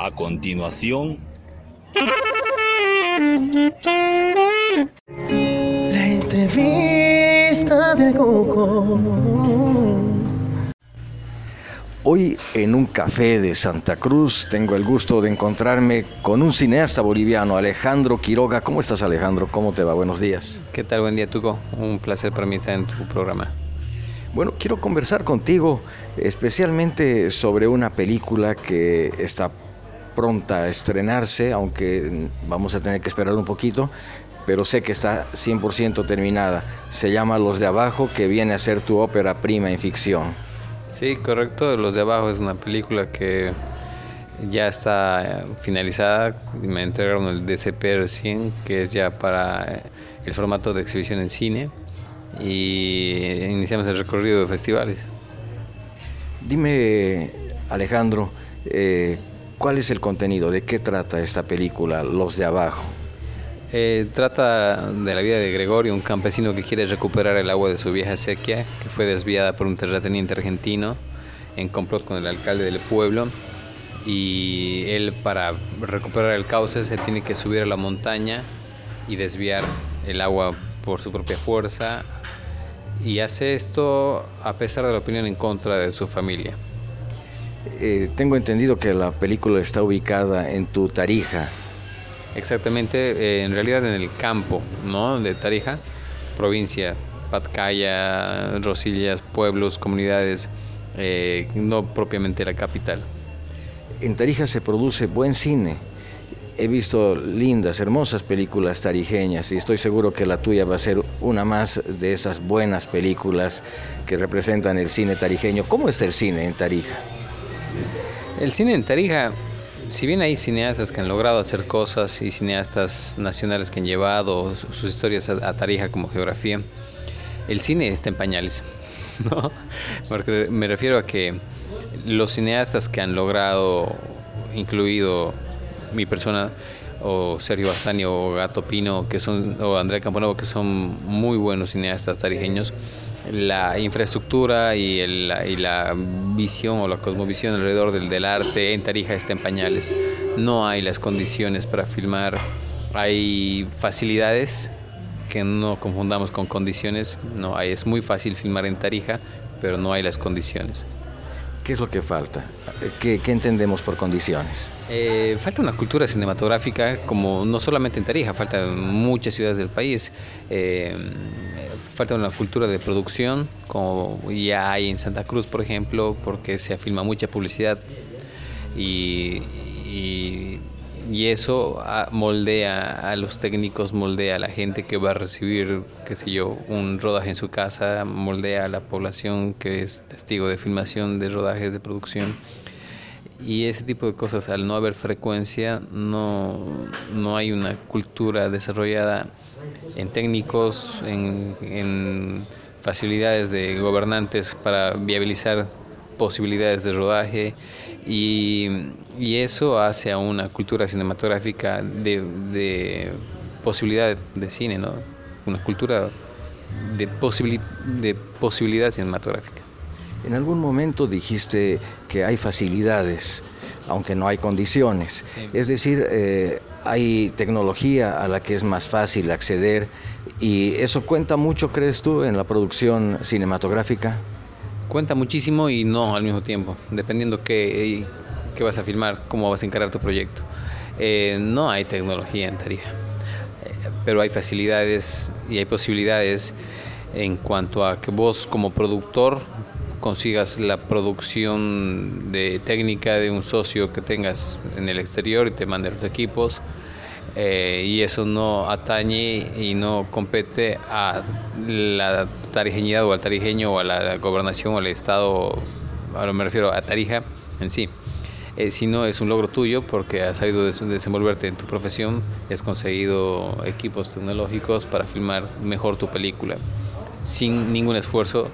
A continuación... La entrevista del Coco. Hoy en un café de Santa Cruz tengo el gusto de encontrarme con un cineasta boliviano, Alejandro Quiroga. ¿Cómo estás Alejandro? ¿Cómo te va? Buenos días. ¿Qué tal? Buen día, Tuco. Un placer para mí estar en tu programa. Bueno, quiero conversar contigo especialmente sobre una película que está pronta a estrenarse, aunque vamos a tener que esperar un poquito, pero sé que está 100% terminada. Se llama Los de Abajo, que viene a ser tu ópera prima en ficción. Sí, correcto. Los de Abajo es una película que ya está finalizada. Me entregaron el DCP recién, que es ya para el formato de exhibición en cine y iniciamos el recorrido de festivales. Dime, Alejandro, eh, ¿cuál es el contenido? ¿De qué trata esta película, Los de Abajo? Eh, trata de la vida de Gregorio, un campesino que quiere recuperar el agua de su vieja sequía, que fue desviada por un terrateniente argentino en complot con el alcalde del pueblo. Y él, para recuperar el cauce, se tiene que subir a la montaña y desviar el agua por su propia fuerza y hace esto a pesar de la opinión en contra de su familia. Eh, tengo entendido que la película está ubicada en tu Tarija. Exactamente, eh, en realidad en el campo ¿no? de Tarija, provincia, Patcaya, Rosillas, pueblos, comunidades, eh, no propiamente la capital. En Tarija se produce buen cine he visto lindas, hermosas películas tarijeñas y estoy seguro que la tuya va a ser una más de esas buenas películas que representan el cine tarijeño. ¿Cómo está el cine en Tarija? El cine en Tarija, si bien hay cineastas que han logrado hacer cosas y cineastas nacionales que han llevado sus historias a, Tarija como geografía, el cine está en pañales. ¿no? Porque me refiero a que los cineastas que han logrado, incluido mi persona o Sergio Bastani o Gato Pino que son o Andrea Camponovo que son muy buenos cineastas tarijeños la infraestructura y, la visión o la cosmovisión alrededor del, del, arte en Tarija está en pañales. No hay las condiciones para filmar, hay facilidades que no confundamos con condiciones. No hay, es muy fácil filmar en Tarija, pero no hay las condiciones. ¿Qué es lo que falta? ¿Qué, entendemos por condiciones? Eh, falta una cultura cinematográfica, como no solamente en Tarija, falta en muchas ciudades del país. Eh, falta una cultura de producción, como ya hay en Santa Cruz, por ejemplo, porque se filma mucha publicidad y eso ah, moldea a los técnicos, moldea a la gente que va a recibir, qué sé yo, un rodaje en su casa, moldea a la población que es testigo de filmación, de rodajes, de producción. Y ese tipo de cosas, al no haber frecuencia, no, no hay una cultura desarrollada en técnicos, en facilidades de gobernantes para viabilizar posibilidades de rodaje y, y eso hace a una cultura cinematográfica de, de posibilidad de cine, ¿no? una cultura de, de posibilidad cinematográfica. En algún momento dijiste que hay facilidades, aunque no hay condiciones. Es decir, eh, hay tecnología a la que es más fácil acceder y eso cuenta mucho, crees tú, en la producción cinematográfica. Cuenta muchísimo y no al mismo tiempo, dependiendo qué, qué vas a filmar, cómo vas a encarar tu proyecto. Eh, no hay tecnología en Tarija, eh, pero hay facilidades y hay posibilidades en cuanto a que vos como productor consigas la producción de técnica de un socio que tengas en el exterior y te mande los equipos eh, y eso no atañe y no compete a la tarijeñidad o al tarijeño o a la gobernación o al Estado, ahora me refiero a Tarija en sí. Eh, sino es un logro tuyo porque has sabido desenvolverte en tu profesión, has conseguido equipos tecnológicos para filmar mejor tu película, sin ningún esfuerzo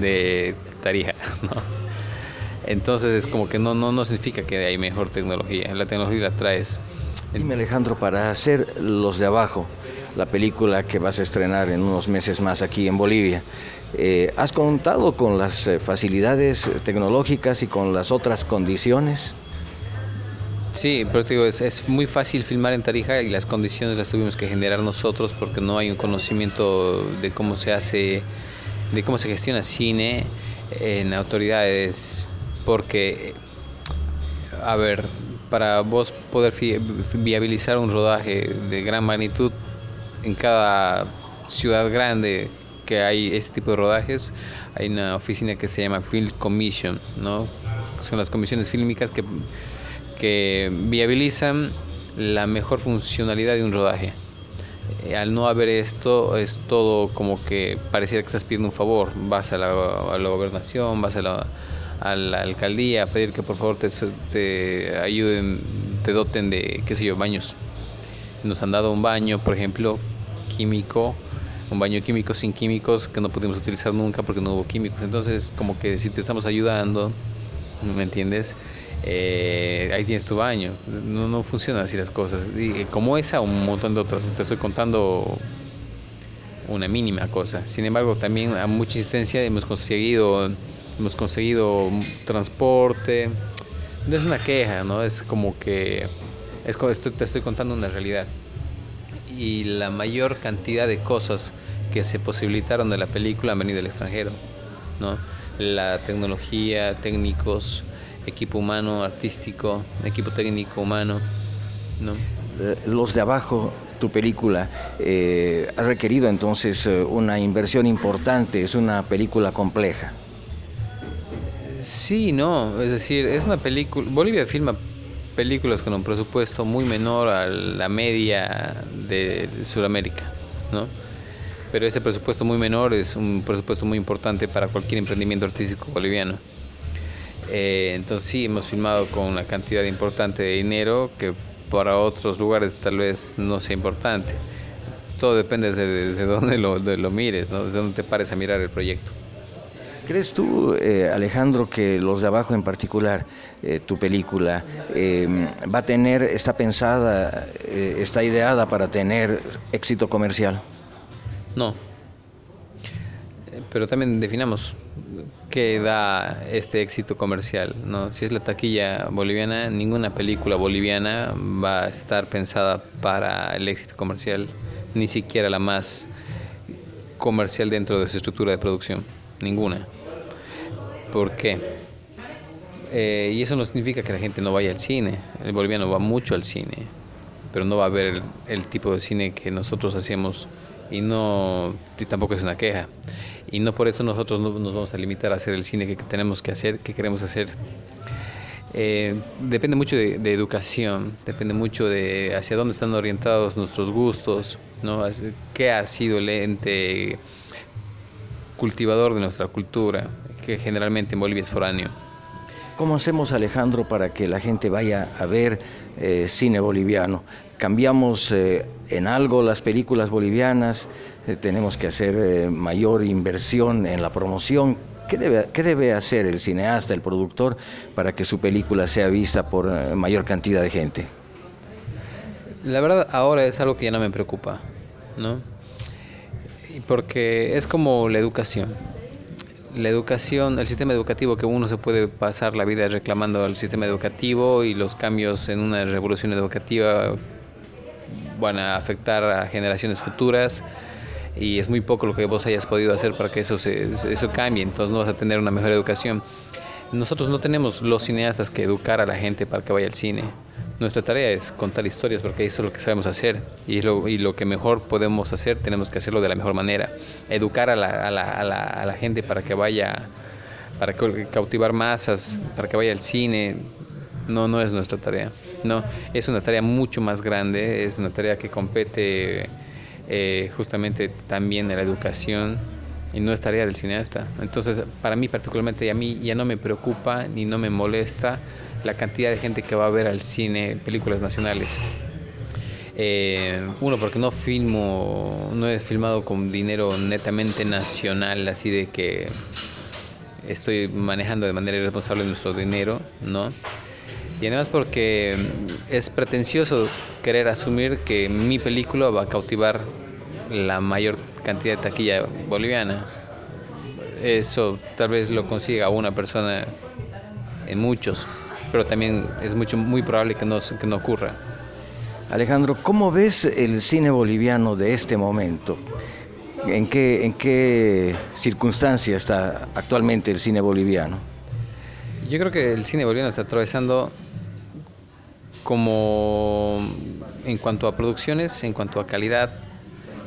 de Tarija. Entonces es como que no, no, no significa que hay mejor tecnología, la tecnología la traes Dime Alejandro, para hacer Los de Abajo, la película que vas a estrenar en unos meses más aquí en Bolivia, eh, ¿has contado con las eh, facilidades tecnológicas y con las otras condiciones? Sí, pero te digo, es, es, muy fácil filmar en Tarija y las condiciones las tuvimos que generar nosotros porque no hay un conocimiento de cómo se hace, de cómo se gestiona cine en autoridades. Porque, a ver, para vos poder viabilizar un rodaje de gran magnitud en cada ciudad grande que hay este tipo de rodajes, hay una oficina que se llama Film Commission, ¿no? Son las comisiones fílmicas que que viabilizan la mejor funcionalidad de un rodaje. Eh, al no haber esto, es todo como que pareciera que estás pidiendo un favor. Vas a la, gobernación, vas a la, alcaldía a pedir que por favor te, te, ayuden, te doten de, qué sé yo, baños. Nos han dado un baño, por ejemplo, químico, un baño químico sin químicos que no pudimos utilizar nunca porque no hubo químicos. Entonces, como que si te estamos ayudando, ¿me entiendes? Eh, ahí tienes tu baño. No, no funcionan así las cosas. Y como esa, un montón de otras. Te estoy contando una mínima cosa. Sin embargo, también a mucha insistencia hemos conseguido, hemos conseguido transporte. No es una queja, ¿no? Es como que es, te estoy contando una realidad. Y la mayor cantidad de cosas que se posibilitaron de la película han venido del extranjero, ¿no? La tecnología, técnicos, equipo humano, artístico, equipo técnico humano. ¿no? Eh, los de abajo, tu película, eh, ha requerido entonces eh, una inversión importante, es una película compleja. Sí, no, es decir, es una película, Bolivia filma películas con un presupuesto muy menor a la media de Sudamérica, ¿no? Pero ese presupuesto muy menor es un presupuesto muy importante para cualquier emprendimiento artístico boliviano. Eh, entonces sí, hemos filmado con una cantidad importante de dinero que para otros lugares tal vez no sea importante. Todo depende de, de dónde lo, lo mires, ¿no? desde dónde te pares a mirar el proyecto. ¿Crees tú, eh, Alejandro, que los de abajo en particular, eh, tu película, va a tener, está pensada, está ideada para tener éxito comercial? No. Pero también definamos que da este éxito comercial. ¿no? Si es la taquilla boliviana, ninguna película boliviana va a estar pensada para el éxito comercial, ni siquiera la más comercial dentro de su estructura de producción, ninguna. ¿Por qué? Eh, y eso no significa que la gente no vaya al cine, el boliviano va mucho al cine, pero no va a ver el, tipo de cine que nosotros hacemos y no tampoco es una queja y no por eso nosotros no nos vamos a limitar a hacer el cine que tenemos que hacer, que queremos hacer. Eh, depende mucho de, educación, depende mucho de hacia dónde están orientados nuestros gustos, ¿no? qué ha sido el ente cultivador de nuestra cultura, que generalmente en Bolivia es foráneo. ¿Cómo hacemos, Alejandro, para que la gente vaya a ver eh, cine boliviano? ¿Cambiamos eh, en algo las películas bolivianas? Eh, tenemos que hacer mayor inversión en la promoción. ¿Qué debe, ¿Qué debe hacer el cineasta, el productor, para que su película sea vista por mayor cantidad de gente? La verdad, ahora es algo que ya no me preocupa, ¿no? Porque es como la educación la educación, el sistema educativo que uno se puede pasar la vida reclamando al sistema educativo y los cambios en una revolución educativa van a afectar a generaciones futuras y es muy poco lo que vos hayas podido hacer para que eso, se, eso cambie, entonces no vas a tener una mejor educación. Nosotros no tenemos los cineastas que educar a la gente para que vaya al cine nuestra tarea es contar historias porque eso es lo que sabemos hacer y lo, y lo que mejor podemos hacer tenemos que hacerlo de la mejor manera. Educar a la, a la, a la, a la gente para que vaya, para cautivar masas, para que vaya al cine, no, no es nuestra tarea. No, es una tarea mucho más grande, es una tarea que compete eh, justamente también en la educación y no es tarea del cineasta. Entonces, para mí particularmente, a mí ya no me preocupa ni no me molesta la cantidad de gente que va a ver al cine películas nacionales. Eh, uno, porque no filmo, no he filmado con dinero netamente nacional, así de que estoy manejando de manera irresponsable nuestro dinero, ¿no? Y además porque es pretencioso querer asumir que mi película va a cautivar la mayor cantidad de taquilla boliviana. Eso tal vez lo consiga una persona en muchos, pero también es mucho, muy probable que no, que no ocurra. Alejandro, ¿cómo ves el cine boliviano de este momento? ¿En qué, en qué circunstancia está actualmente el cine boliviano? Yo creo que el cine boliviano está atravesando como en cuanto a producciones, en cuanto a calidad,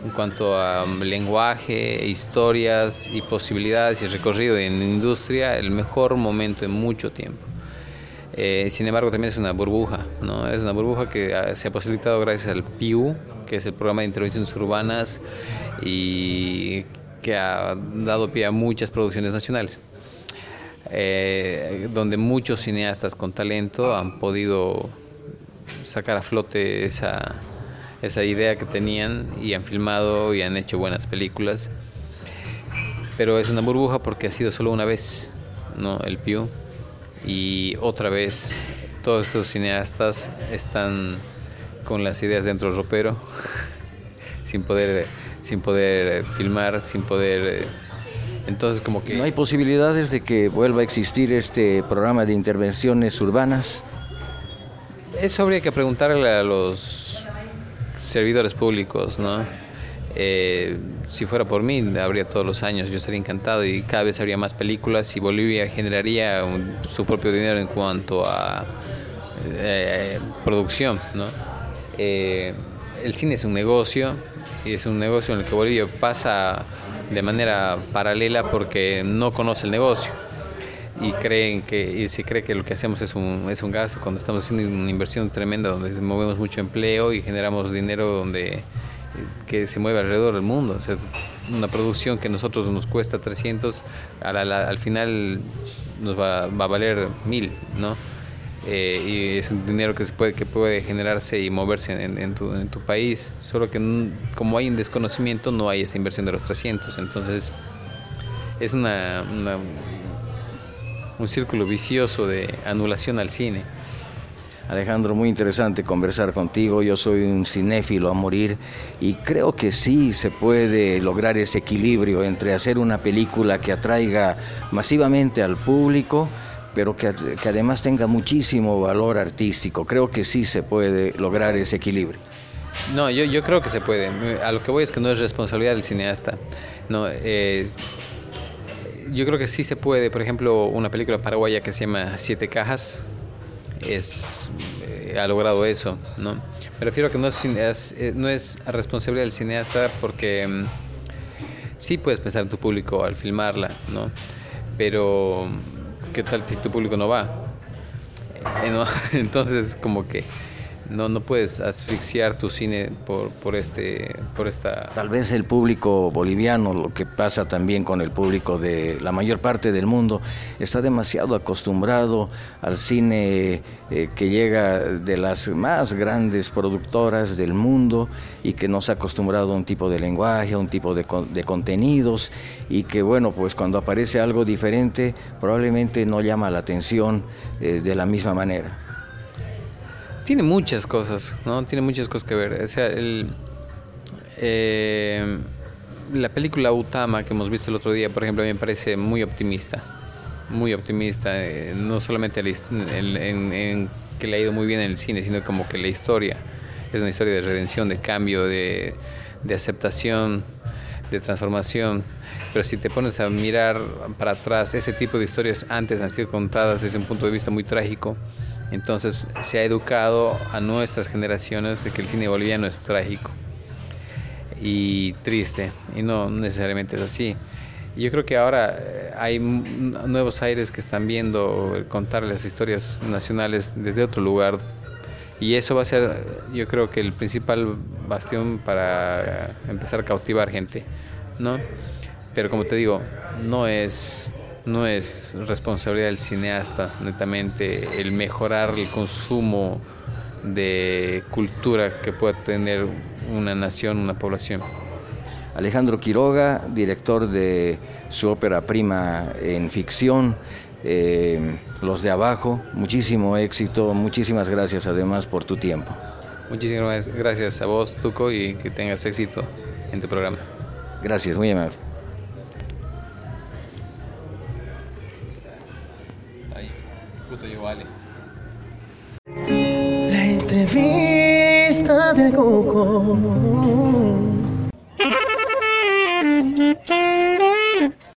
en cuanto a lenguaje, historias y posibilidades y recorrido en industria, el mejor momento en mucho tiempo. Eh, sin embargo, también es una burbuja, ¿no? Es una burbuja que se ha posibilitado gracias al PIU, que es el programa de intervenciones urbanas y que ha dado pie a muchas producciones nacionales. Eh, donde muchos cineastas con talento han podido sacar a flote esa, esa idea que tenían y han filmado y han hecho buenas películas. Pero es una burbuja porque ha sido solo una vez, ¿no? El Piu. Y otra vez todos estos cineastas están con las ideas dentro del ropero, sin poder, sin poder filmar, sin poder... Entonces como que... ¿No hay posibilidades de que vuelva a existir este programa de intervenciones urbanas? Eso habría que preguntarle a los servidores públicos, ¿no? Eh, si fuera por mí, habría todos los años, yo estaría encantado y cada vez habría más películas y Bolivia generaría su propio dinero en cuanto a eh, producción, ¿no? Eh, el cine es un negocio y es un negocio en el que Bolivia pasa de manera paralela porque no conoce el negocio y creen que y se cree que lo que hacemos es un, es un gasto cuando estamos haciendo una inversión tremenda donde movemos mucho empleo y generamos dinero donde que se mueve alrededor del mundo. Una producción que a nosotros nos cuesta 300, al, al final nos va, va, a valer 1000, ¿no? Eh, y es un dinero que, se puede, que puede generarse y moverse en, en, tu, en tu país, solo que como hay un desconocimiento no hay esa inversión de los 300, entonces es una, una un círculo vicioso de anulación al cine. Alejandro, muy interesante conversar contigo. Yo soy un cinéfilo a morir y creo que sí se puede lograr ese equilibrio entre hacer una película que atraiga masivamente al público, pero que, que además tenga muchísimo valor artístico. Creo que sí se puede lograr ese equilibrio. No, yo, yo creo que se puede. A lo que voy es que no es responsabilidad del cineasta. No, yo creo que sí se puede. Por ejemplo, una película paraguaya que se llama Siete Cajas es, eh, ha logrado eso, ¿no? Me refiero a que no es, eh, no es responsabilidad del cineasta porque mm, sí puedes pensar en tu público al filmarla, ¿no? Pero, ¿qué tal si tu público no va? Eh. Entonces, como que no, no puedes asfixiar tu cine por, por, este, por esta... Tal vez el público boliviano, lo que pasa también con el público de la mayor parte del mundo, está demasiado acostumbrado al cine eh, que llega de las más grandes productoras del mundo y que no se ha acostumbrado a un tipo de lenguaje, a un tipo de, de contenidos y que bueno, pues cuando aparece algo diferente probablemente no llama la atención eh, de la misma manera. Tiene muchas cosas, ¿no? Tiene muchas cosas que ver. O sea, el, eh, la película Utama que hemos visto el otro día, por ejemplo, a mí me parece muy optimista. Muy optimista, eh, no solamente en, en, que le ha ido muy bien en el cine, sino como que la historia es una historia de redención, de cambio, de, de aceptación, de transformación. Pero si te pones a mirar para atrás, ese tipo de historias antes han sido contadas desde un punto de vista muy trágico entonces se ha educado a nuestras generaciones de que el cine boliviano es trágico y triste, y no necesariamente es así. Yo creo que ahora eh, hay nuevos aires que están viendo contar las historias nacionales desde otro lugar y eso va a ser yo creo que el principal bastión para empezar a cautivar gente, ¿no? Pero como te digo, no es no es responsabilidad del cineasta, netamente, el mejorar el consumo de cultura que pueda tener una nación, una población. Alejandro Quiroga, director de su ópera prima en ficción, eh, Los de Abajo, muchísimo éxito, muchísimas gracias además por tu tiempo. Muchísimas gracias a vos, Tuco, y que tengas éxito en tu programa. Gracias, muy amable. Del